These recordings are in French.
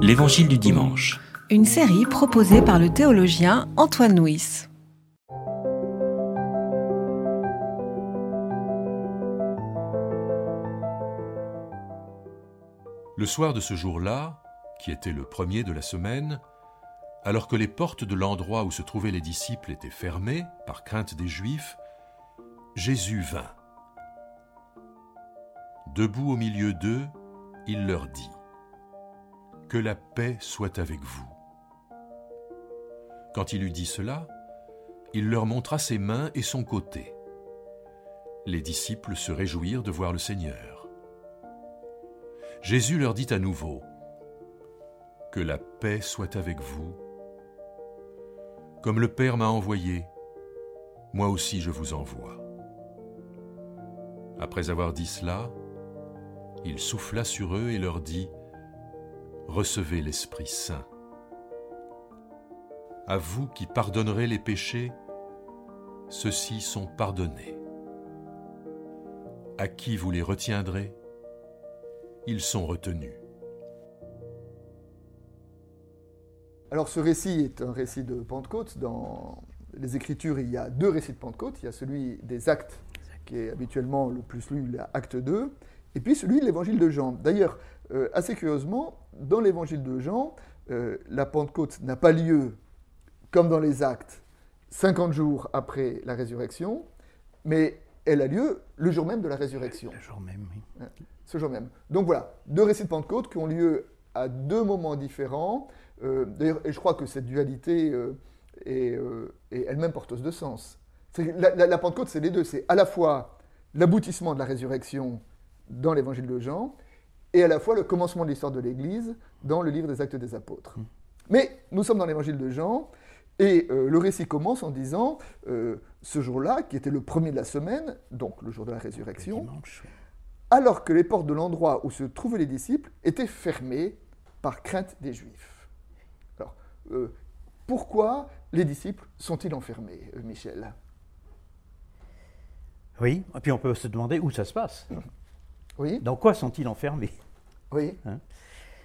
L'Évangile du dimanche. Une série proposée par le théologien Antoine Nuis. Le soir de ce jour-là, qui était le premier de la semaine, alors que les portes de l'endroit où se trouvaient les disciples étaient fermées par crainte des Juifs, Jésus vint. Debout au milieu d'eux, il leur dit Que la paix soit avec vous. Quand il eut dit cela, il leur montra ses mains et son côté. Les disciples se réjouirent de voir le Seigneur. Jésus leur dit à nouveau Que la paix soit avec vous. Comme le Père m'a envoyé, moi aussi je vous envoie. Après avoir dit cela, il souffla sur eux et leur dit, Recevez l'Esprit Saint. À vous qui pardonnerez les péchés, ceux-ci sont pardonnés. À qui vous les retiendrez, ils sont retenus. Alors ce récit est un récit de Pentecôte. Dans les Écritures, il y a deux récits de Pentecôte. Il y a celui des actes, qui est habituellement le plus lu, l'acte 2, et puis celui de l'évangile de Jean. D'ailleurs, euh, assez curieusement, dans l'évangile de Jean, euh, la Pentecôte n'a pas lieu, comme dans les actes, 50 jours après la résurrection, mais elle a lieu le jour même de la résurrection. Le jour même, oui. Hein, Ce jour même. Donc voilà, deux récits de Pentecôte qui ont lieu à deux moments différents. Euh, D'ailleurs, et je crois que cette dualité est, est elle-même porteuse de sens. C'est- La, la- la Pentecôte, c'est les deux. C'est à la fois l'aboutissement de la résurrection dans l'évangile de Jean, et à la fois le commencement de l'histoire de l'Église dans le livre des Actes des Apôtres. Mais nous sommes dans l'évangile de Jean, et euh, le récit commence en disant, euh, ce jour-là, qui était le premier de la semaine, donc le jour de la résurrection, Dimanche, oui. alors que les portes de l'endroit où se trouvaient les disciples étaient fermées par crainte des Juifs. Alors, euh, pourquoi les disciples sont-ils enfermés, Michel? Oui, et puis on peut se demander où ça se passe. Oui, Dans quoi sont-ils enfermés? Oui. Hein?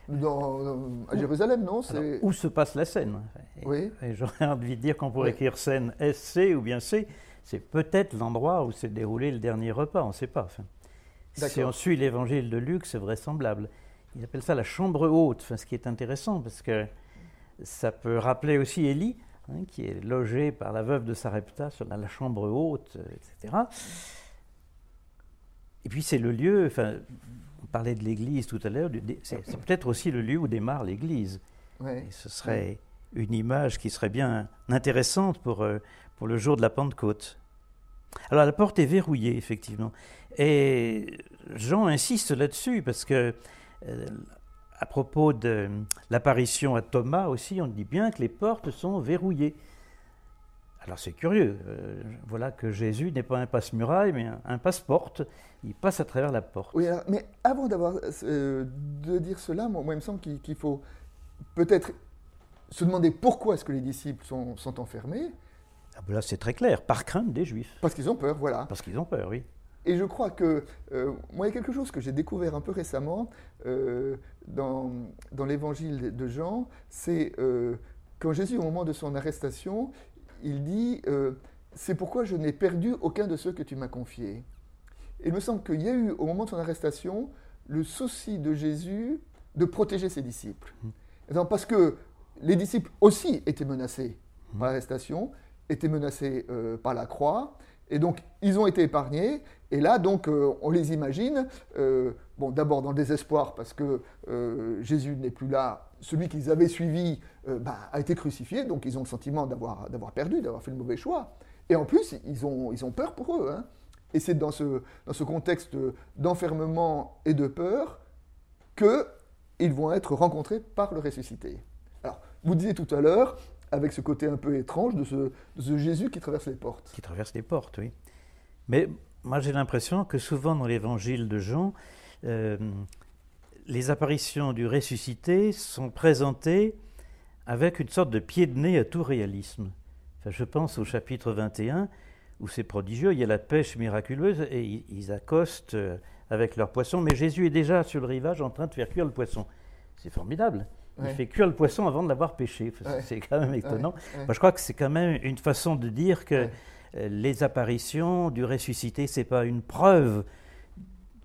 Dans, euh, à Jérusalem, non Alors. Où se passe la scène? Et- Oui. et J'aurais envie de dire qu'on pourrait Oui. écrire scène SC ou bien C. C'est peut-être l'endroit où s'est déroulé le dernier repas, on ne sait pas. Enfin, si on suit l'évangile de Luc, c'est vraisemblable. Il appelle ça la chambre haute, enfin, ce qui est intéressant parce que ça peut rappeler aussi Élie, hein, qui est logé par la veuve de Sarepta sur la, la chambre haute, euh, etc. Et puis c'est le lieu, enfin, on parlait de l'église tout à l'heure, c'est peut-être aussi le lieu où démarre l'église. Ouais. Ce serait une image qui serait bien intéressante pour, euh, pour le jour de la Pentecôte. Alors la porte est verrouillée, effectivement. Et Jean insiste là-dessus parce que, euh, à propos de l'apparition à Thomas aussi, on dit bien que les portes sont verrouillées. Alors c'est curieux. euh, voilà que Jésus n'est pas un passe-muraille, mais un, un passe-porte. Il passe à travers la porte. Oui, alors, mais avant d'avoir, euh, de dire cela, moi, moi, il me semble qu'il faut peut-être se demander pourquoi est-ce que les disciples sont, sont enfermés. Ah ben là, c'est très clair, par crainte des Juifs. Parce qu'ils ont peur, voilà. Parce qu'ils ont peur, oui. Et je crois que, euh, moi, il y a quelque chose que j'ai découvert un peu récemment euh, dans, dans l'évangile de Jean, c'est euh, quand Jésus, au moment de son arrestation, il dit euh, C'est pourquoi je n'ai perdu aucun de ceux que tu m'as confiés. Et il me semble qu'il y a eu, au moment de son arrestation, le souci de Jésus de protéger ses disciples. Donc, parce que les disciples aussi étaient menacés par l'arrestation, étaient menacés euh, par la croix, et donc ils ont été épargnés. Et là, donc, euh, on les imagine, euh, d'abord dans le désespoir parce que euh, Jésus n'est plus là, celui qu'ils avaient suivi euh, bah, a été crucifié, donc ils ont le sentiment d'avoir perdu, d'avoir fait le mauvais choix. Et en plus, ils ont, peur pour eux. hein. Et c'est dans ce, dans ce contexte d'enfermement et de peur qu'ils vont être rencontrés par le ressuscité. Alors, vous disiez tout à l'heure, avec ce côté un peu étrange de ce, de ce Jésus qui traverse les portes. qui traverse les portes, oui. Mais moi, j'ai l'impression que souvent dans l'évangile de Jean, euh, les apparitions du ressuscité sont présentées avec une sorte de pied de nez à tout réalisme. Enfin, je pense au chapitre 21, où c'est prodigieux, il y a la pêche miraculeuse et ils- accostent euh, avec leur poisson, mais Jésus est déjà sur le rivage en train de faire cuire le poisson. c'est formidable. Il Ouais. fait cuire le poisson avant de l'avoir pêché. Ouais. C'est quand même étonnant. Ouais, ouais. Moi, je crois que c'est quand même une façon de dire que euh, les apparitions du ressuscité, c'est pas une preuve,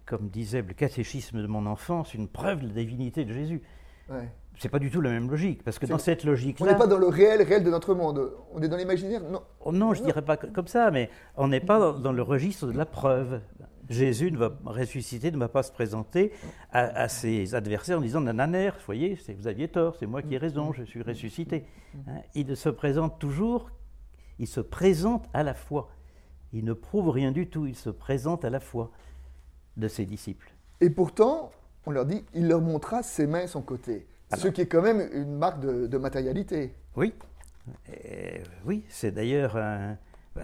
comme disait le catéchisme de mon enfance, une preuve de la divinité de Jésus. Ouais. C'est pas du tout la même logique, parce que dans cette On logique-là, n'est pas dans le réel, réel de notre monde. On est dans l'imaginaire. Non. Oh non, je Non. dirais pas co- comme ça, mais on n'est pas dans, dans le registre de la preuve. Jésus ne va ressusciter, ne va pas se présenter à, à ses adversaires en disant Nananer, vous voyez, vous aviez tort, c'est moi qui ai raison, je suis ressuscité. Hein, il se présente toujours, il se présente à la foi. Il ne prouve rien du tout, il se présente à la foi de ses disciples. Et pourtant, on leur dit, il leur montra ses mains et son côté. Ce Alors. qui est quand même une marque de, de matérialité. Oui, Et oui, c'est d'ailleurs, ben,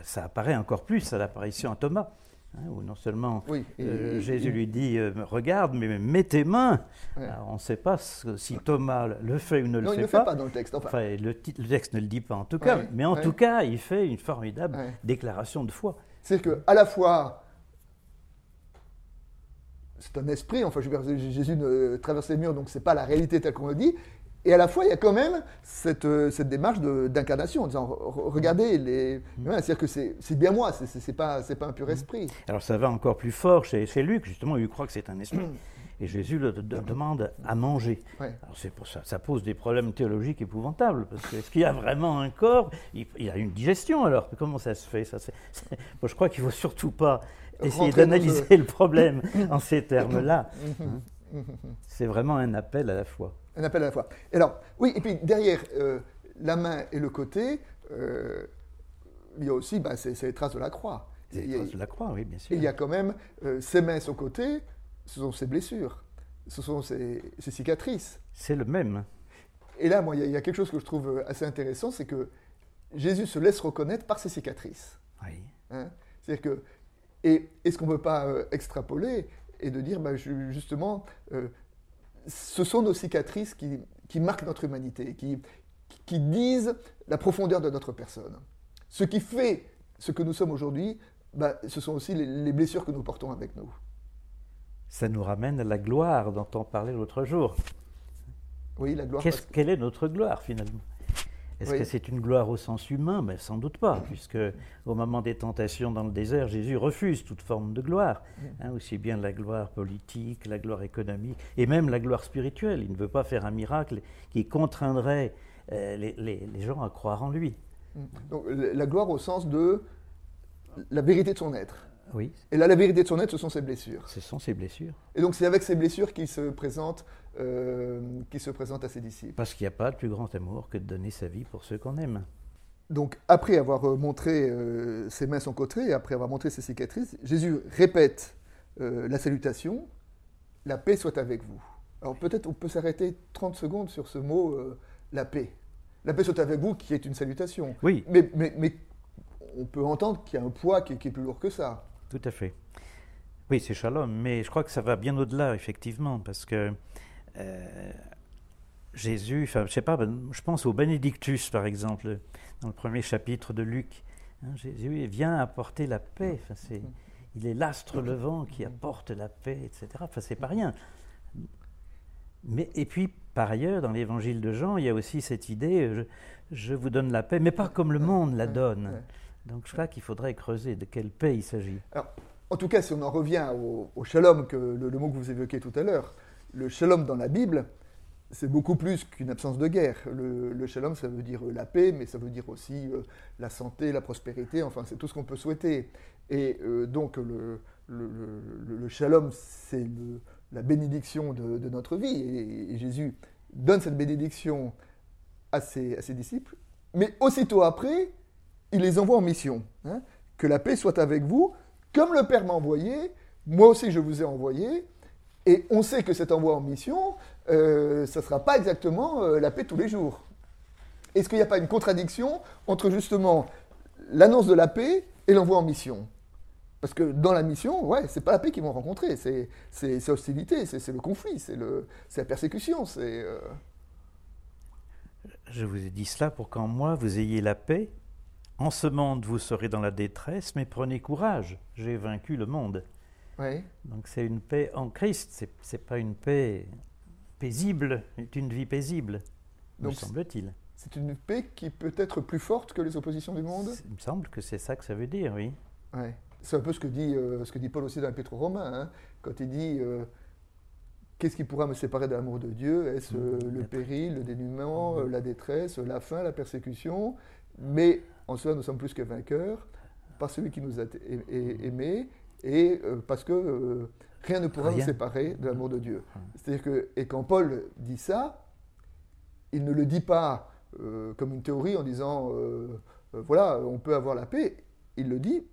ça apparaît encore plus à l'apparition à Thomas, hein, où non seulement Oui. Et- Euh, et- Jésus et- lui dit euh, Regarde, mais mets tes mains. Ouais. Alors, on ne sait pas ce- si Thomas le fait ou ne le Non, il fait ne le pas. fait pas dans le texte. Enfin, Enfin, le, texte ne le dit pas en tout cas, Ouais, mais en ouais. tout cas, il fait une formidable déclaration de foi. C'est-à-dire qu'à la fois, c'est un esprit, enfin, je veux dire, Jésus ne traverse les murs, donc c'est pas la réalité telle qu'on le dit. Et à la fois, il y a quand même cette, euh, cette démarche d'incarnation, en disant, re- regardez, les... Mm. Ouais, c'est-à-dire que c'est bien moi, c'est- pas, pas un pur esprit. Alors ça va encore plus fort chez, chez Luc, justement, il croit que c'est un esprit. Et Jésus le de- demande à manger. Ouais. Alors c'est pour ça, ça pose des problèmes théologiques épouvantables, parce que est-ce qu'il y a vraiment un corps? Il, il y a une digestion alors, comment ça se fait? Ça, Moi je crois qu'il ne faut surtout pas essayer d'analyser le problème en ces termes-là. C'est vraiment un appel à la foi. Un appel à la fois. Et alors, oui, et puis derrière euh, la main et le côté, euh, il y a aussi bah, c'est les traces de la croix. A- traces de la croix, oui, bien sûr. Il y a quand même euh, ses mains son côté, ce sont ses blessures, ce sont ses, ses cicatrices. C'est le même. Et là, moi, il y, a- il y a quelque chose que je trouve euh, assez intéressant, c'est que Jésus se laisse reconnaître par ses cicatrices. Oui. hein. C'est-à-dire que, et est-ce qu'on ne peut pas euh, extrapoler et de dire, bah, ju- justement, euh, ce sont nos cicatrices qui, qui marquent notre humanité, qui, qui disent la profondeur de notre personne. Ce qui fait ce que nous sommes aujourd'hui, bah, ce sont aussi les, les blessures que nous portons avec nous. Ça nous ramène à la gloire dont on parlait l'autre jour. Oui, la gloire. Qu'est-ce- parce- quelle est notre gloire finalement? Est-ce Oui. que c'est une gloire au sens humain? Mais Sans doute pas, puisque au moment des tentations dans le désert, Jésus refuse toute forme de gloire, hein, aussi bien la gloire politique, la gloire économique, et même la gloire spirituelle. Il ne veut pas faire un miracle qui contraindrait euh, les, les- les gens à croire en lui. Donc, la gloire au sens de la vérité de son être. Oui, Et là, la vérité de son être, ce sont ses blessures. ce sont ses blessures. Et donc, c'est avec ces blessures qu'il se présente, euh, qu'il se présente à ses disciples. Parce qu'il n'y a pas de plus grand amour que de donner sa vie pour ceux qu'on aime. Donc, après avoir euh, montré euh, ses mains, son côté, et après avoir montré ses cicatrices, Jésus répète euh, la salutation La paix soit avec vous. Alors, peut-être on peut s'arrêter 30 secondes sur ce mot la paix. La paix soit avec vous, qui est une salutation. Oui, Mais, mais, mais on peut entendre qu'il y a un poids qui, qui est plus lourd que ça. Tout à fait. Oui, c'est shalom, mais je crois que ça va bien au-delà, effectivement, parce que euh, Jésus, enfin, je sais pas, ben, je pense au Bénédictus, par exemple, dans le premier chapitre de Luc. Hein, Jésus vient apporter la paix. Enfin, c'est, il est l'astre levant qui apporte la paix, etc. Enfin, c'est pas rien. Mais, et puis, par ailleurs, dans l'évangile de Jean, il y a aussi cette idée je vous donne la paix, mais pas comme le monde la donne. Donc, je crois qu'il faudrait creuser de quelle paix il s'agit. En tout cas, si on en revient au, au shalom, que le, mot que vous évoquiez tout à l'heure, le shalom dans la Bible, c'est beaucoup plus qu'une absence de guerre. Le, le shalom, ça veut dire euh, la paix, mais ça veut dire aussi euh, la santé, la prospérité, enfin, c'est tout ce qu'on peut souhaiter. Et euh, donc, le, le- shalom, c'est la bénédiction de, notre vie. Et, Jésus donne cette bénédiction à ses disciples, mais aussitôt après, il les envoie en mission. hein. que la paix soit avec vous, comme le Père m'a envoyé, moi aussi je vous ai envoyé. Et on sait que cet envoi en mission, euh, ça ne sera pas exactement euh, la paix tous les jours. Est-ce qu'il n'y a pas une contradiction entre justement l'annonce de la paix et l'envoi en mission? Parce que dans la mission, ouais, c'est pas la paix qu'ils vont rencontrer, c'est c'est- c'est le conflit, c'est la persécution, euh, Je vous ai dit cela pour qu'en moi vous ayez la paix. En ce monde vous serez dans la détresse, mais prenez courage, j'ai vaincu le monde. ouais. Donc c'est une paix en Christ, c'est c'est pas une paix paisible, est une vie paisible, me semble-t-il. C'est une paix qui peut être plus forte que les oppositions du monde? Il me semble que c'est ça que ça veut dire, oui. Ouais. C'est un peu ce que dit, euh, ce que dit Paul aussi dans l'Épître aux Romains, hein, quand il dit euh, Qu'est-ce qui pourra me séparer de l'amour de Dieu? Est-ce euh, le péril, le dénuement, Mhm. euh, la détresse, la faim, la persécution? Mais en cela, nous sommes plus que vainqueurs par celui qui nous a a- aimés et euh, parce que euh, rien ne pourra nous séparer de l'amour de Dieu. C'est-à-dire que, et quand Paul dit ça, il ne le dit pas euh, comme une théorie en disant euh, euh, voilà, on peut avoir la paix. Il le dit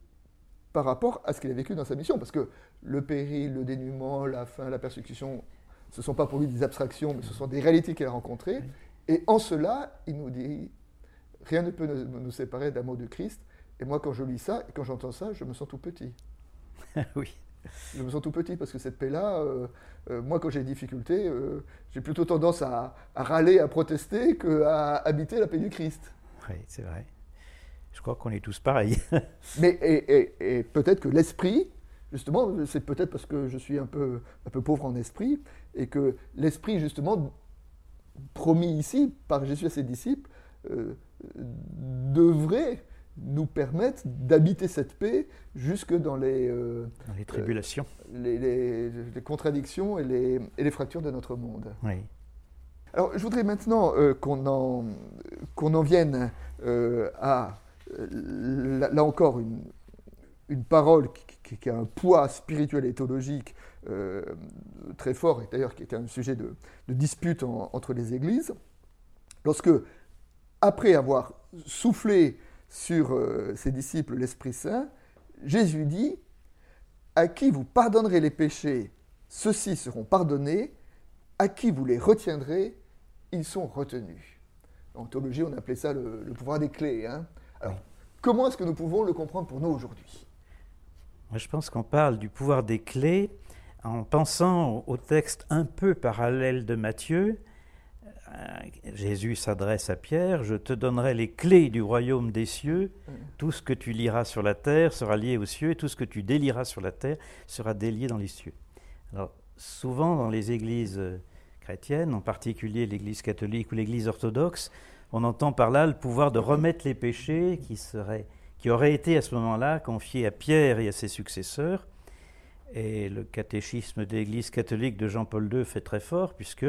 par rapport à ce qu'il a vécu dans sa mission. Parce que le péril, le dénuement, la faim, la persécution, ce ne sont pas pour lui des abstractions, mais ce sont des réalités qu'il a rencontrées. Et en cela, il nous dit rien ne peut nous, séparer de l'amour du Christ. Et moi, quand je lis ça, et quand j'entends ça, je me sens tout petit. oui. Je me sens tout petit parce que cette paix-là, euh, euh, moi, quand j'ai des difficultés, euh, j'ai plutôt tendance à, à râler, à protester, qu'à habiter la paix du Christ. Oui, c'est vrai. Je crois qu'on est tous pareils. Mais et, et- et peut-être que l'esprit, justement, c'est peut-être parce que je suis un peu, un peu pauvre en esprit, et que l'esprit, justement, promis ici par Jésus à ses disciples, devrait nous permettre d'habiter cette paix jusque dans les, euh, Dans les tribulations. les, les- les contradictions et les, et les fractures de notre monde. Oui. Alors, je voudrais maintenant euh, qu'on en, qu'on en vienne euh, à, euh, là, là encore, une, une parole qui, qui- qui a un poids spirituel et théologique euh, très fort, et d'ailleurs qui était un sujet de, de dispute en- entre les églises. Lorsque, après avoir soufflé sur euh, ses disciples l'Esprit Saint, Jésus dit À qui vous pardonnerez les péchés, ceux-ci seront pardonnés, à qui vous les retiendrez, ils sont retenus. En théologie, on appelait ça le, pouvoir des clés. hein. Alors, comment est-ce que nous pouvons le comprendre pour nous aujourd'hui? Je pense qu'on parle du pouvoir des clés en pensant au texte un peu parallèle de Matthieu. Euh, Jésus s'adresse à Pierre, je te donnerai les clés du royaume des cieux, tout ce que tu liras sur la terre sera lié aux cieux, et tout ce que tu délieras sur la terre sera délié dans les cieux. Alors, souvent dans les églises euh, chrétiennes, en particulier l'Église catholique ou l'Église orthodoxe, on entend par là le pouvoir de remettre les péchés qui, seraient, qui auraient été à ce moment-là confiés à Pierre et à ses successeurs. Et le catéchisme de l'Église catholique de Jean-Paul II fait très fort, puisque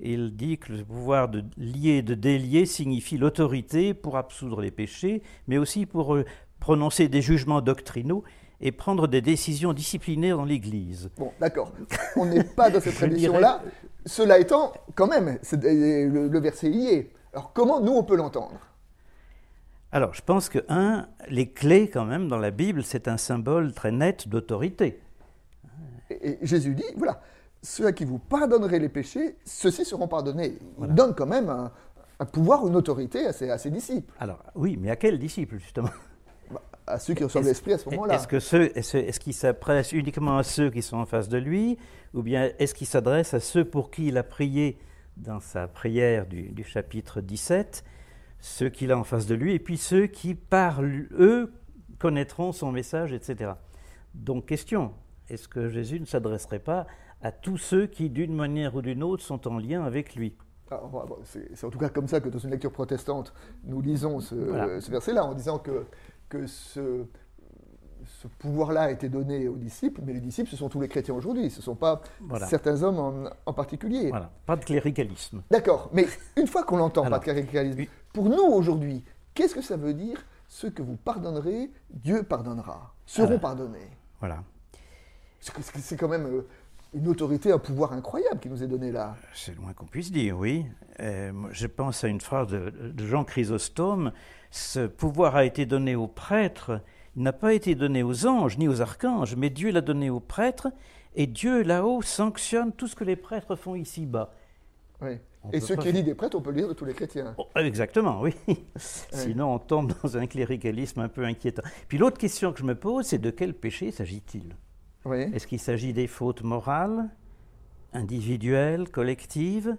il dit que le pouvoir de lier et de délier signifie l'autorité pour absoudre les péchés, mais aussi pour euh, prononcer des jugements doctrinaux et prendre des décisions disciplinaires dans l'Église. Bon, d'accord. On n'est pas dans cette tradition-là. Cela étant, quand même, c'est- le, le verset y est. Alors, comment nous, on peut l'entendre? Alors, je pense que, un, les clés, quand même, dans la Bible, c'est un symbole très net d'autorité. et, et Jésus dit, voilà, ceux à qui vous pardonnerez les péchés, ceux-ci seront pardonnés. Il Voilà. donne quand même un, un pouvoir, une autorité à ses, à ses disciples, Alors, oui, mais à quels disciples, justement? À ceux qui reçoivent Est-ce- l'Esprit à ce moment-là. Est-ce que ceux, est-ce, est-ce qu'il s'adresse uniquement à ceux qui sont en face de lui, ou bien est-ce qu'il s'adresse à ceux pour qui il a prié dans sa prière du, du chapitre 17, ceux qu'il a en face de lui, et puis ceux qui, par eux, connaîtront son message, etc. Donc, question, est-ce que Jésus ne s'adresserait pas à tous ceux qui, d'une manière ou d'une autre, sont en lien avec lui bon, c'est en tout cas comme ça que dans une lecture protestante, nous lisons ce, Voilà. ce verset-là, en disant que, que ce, ce pouvoir-là a été donné aux disciples, mais les disciples, ce sont tous les chrétiens aujourd'hui, ce ne sont pas Voilà. certains hommes en, en particulier. Voilà, pas de cléricalisme. D'accord, mais une fois qu'on l'entend, pas de cléricalisme, oui. pour nous aujourd'hui, qu'est-ce que ça veut dire Ce que vous pardonnerez, Dieu pardonnera, seront pardonnés? Voilà. C'est quand même euh, une autorité, un pouvoir incroyable qui nous est donné là. C'est le moins qu'on puisse dire, oui. Euh, je pense à une phrase de, de Jean Chrysostome. Ce pouvoir a été donné aux prêtres. Il n'a pas été donné aux anges ni aux archanges, mais Dieu l'a donné aux prêtres. Et Dieu, là-haut, sanctionne tout ce que les prêtres font ici-bas. Oui. On Et ce qui est dit des prêtres, on peut le dire de tous les chrétiens. Oh, exactement, oui. Sinon, on tombe dans un cléricalisme un peu inquiétant. Puis l'autre question que je me pose, c'est de quel péché s'agit-il? Oui. Est-ce qu'il s'agit des fautes morales, individuelles, collectives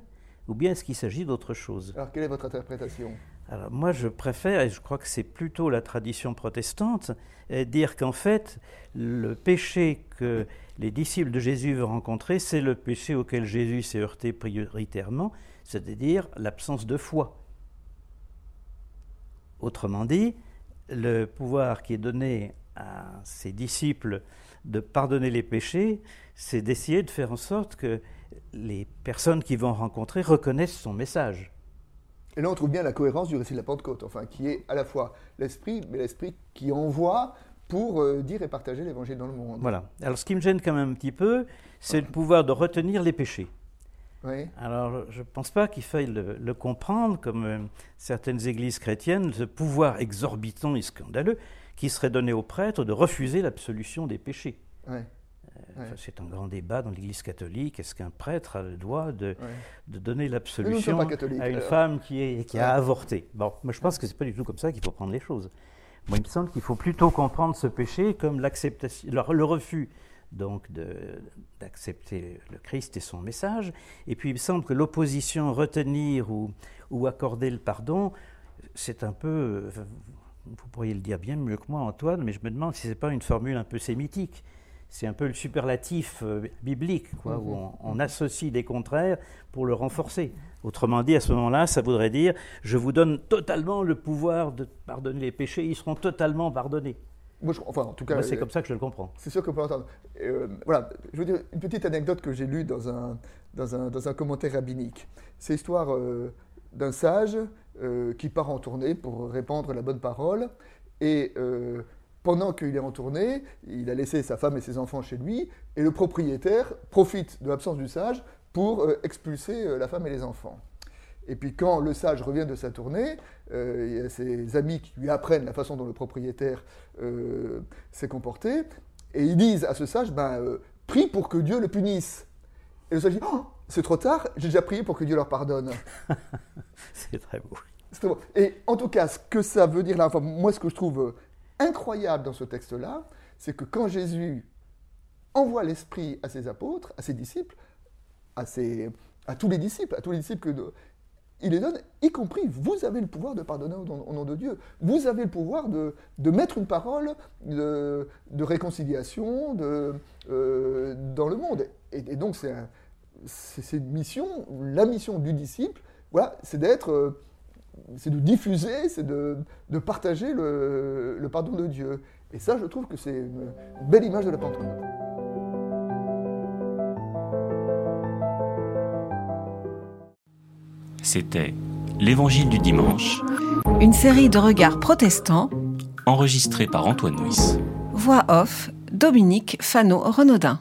ou bien est-ce qu'il s'agit d'autre chose? Alors, quelle est votre interprétation? Alors, moi, je préfère, et je crois que c'est plutôt la tradition protestante, euh, dire qu'en fait, le péché que les disciples de Jésus vont rencontrer, c'est le péché auquel Jésus s'est heurté prioritairement, c'est-à-dire l'absence de foi. Autrement dit, le pouvoir qui est donné à ses disciples de pardonner les péchés, c'est d'essayer de faire en sorte que les personnes qui vont rencontrer reconnaissent son message. Et là, on trouve bien la cohérence du récit de la Pentecôte, enfin, qui est à la fois l'esprit, mais l'esprit qui envoie pour euh, dire et partager l'évangile dans le monde. Voilà. Alors, ce qui me gêne quand même un petit peu, c'est le pouvoir de retenir les péchés. Oui. Alors, je ne pense pas qu'il faille le, le comprendre comme euh, certaines églises chrétiennes, ce pouvoir exorbitant et scandaleux qui serait donné aux prêtres de refuser l'absolution des péchés. Ouais. Euh, Ouais. C'est un grand débat dans l'Église catholique. Est-ce qu'un prêtre a le droit de, Ouais. de donner l'absolution à une femme qui, est, qui a avorté? Bon, moi je pense que c'est pas du tout comme ça qu'il faut prendre les choses. Moi, il me semble qu'il faut plutôt comprendre ce péché comme l'acceptation, le, refus donc d'accepter le Christ et son message. Et puis il me semble que l'opposition, retenir ou, ou accorder le pardon, c'est un peu, vous pourriez le dire bien mieux que moi, Antoine, mais je me demande si c'est pas une formule un peu sémitique. C'est un peu le superlatif euh, biblique, quoi, où on, on associe des contraires pour le renforcer. Autrement dit, à ce moment-là, ça voudrait dire je vous donne totalement le pouvoir de pardonner les péchés, ils seront totalement pardonnés. Moi, je- enfin, en tout cas, Moi, c'est euh, comme ça que je le comprends. C'est sûr qu'on peut l'entendre. Euh, voilà, je veux dire une petite anecdote que j'ai lue dans un, dans, un, dans un commentaire rabbinique. C'est l'histoire d'un sage euh, qui part en tournée pour répandre la bonne parole. Et euh, pendant qu'il est en tournée, il a laissé sa femme et ses enfants chez lui. Et le propriétaire profite de l'absence du sage pour euh, expulser la femme et les enfants. Et puis quand le sage revient de sa tournée, il y a ses amis qui lui apprennent la façon dont le propriétaire s'est comporté, et ils disent à ce sage, ben, prie pour que Dieu le punisse. Et le sage dit, Oh, c'est trop tard, j'ai déjà prié pour que Dieu leur pardonne. C'est très beau. Très. Et en tout cas, ce que ça veut dire là, enfin, moi ce que je trouve euh, incroyable dans ce texte-là, c'est que quand Jésus envoie l'Esprit à ses apôtres, à ses disciples, à, ses- à tous les disciples, à tous les disciples que il les donne, y compris, vous avez le pouvoir de pardonner au nom, au nom de Dieu. Vous avez le pouvoir de, de mettre une parole de, de réconciliation de, euh, dans le monde. Et, et donc, c'est un- c'est une mission, la mission du disciple, voilà, c'est d'être, euh, c'est de diffuser, c'est de, de partager le, le pardon de Dieu. Et ça, je trouve que c'est une belle image de la Pentecôte. C'était L'Évangile du dimanche, Une série de regards protestants, enregistré par Antoine Nuis. voix off, Dominique Fano-Renaudin.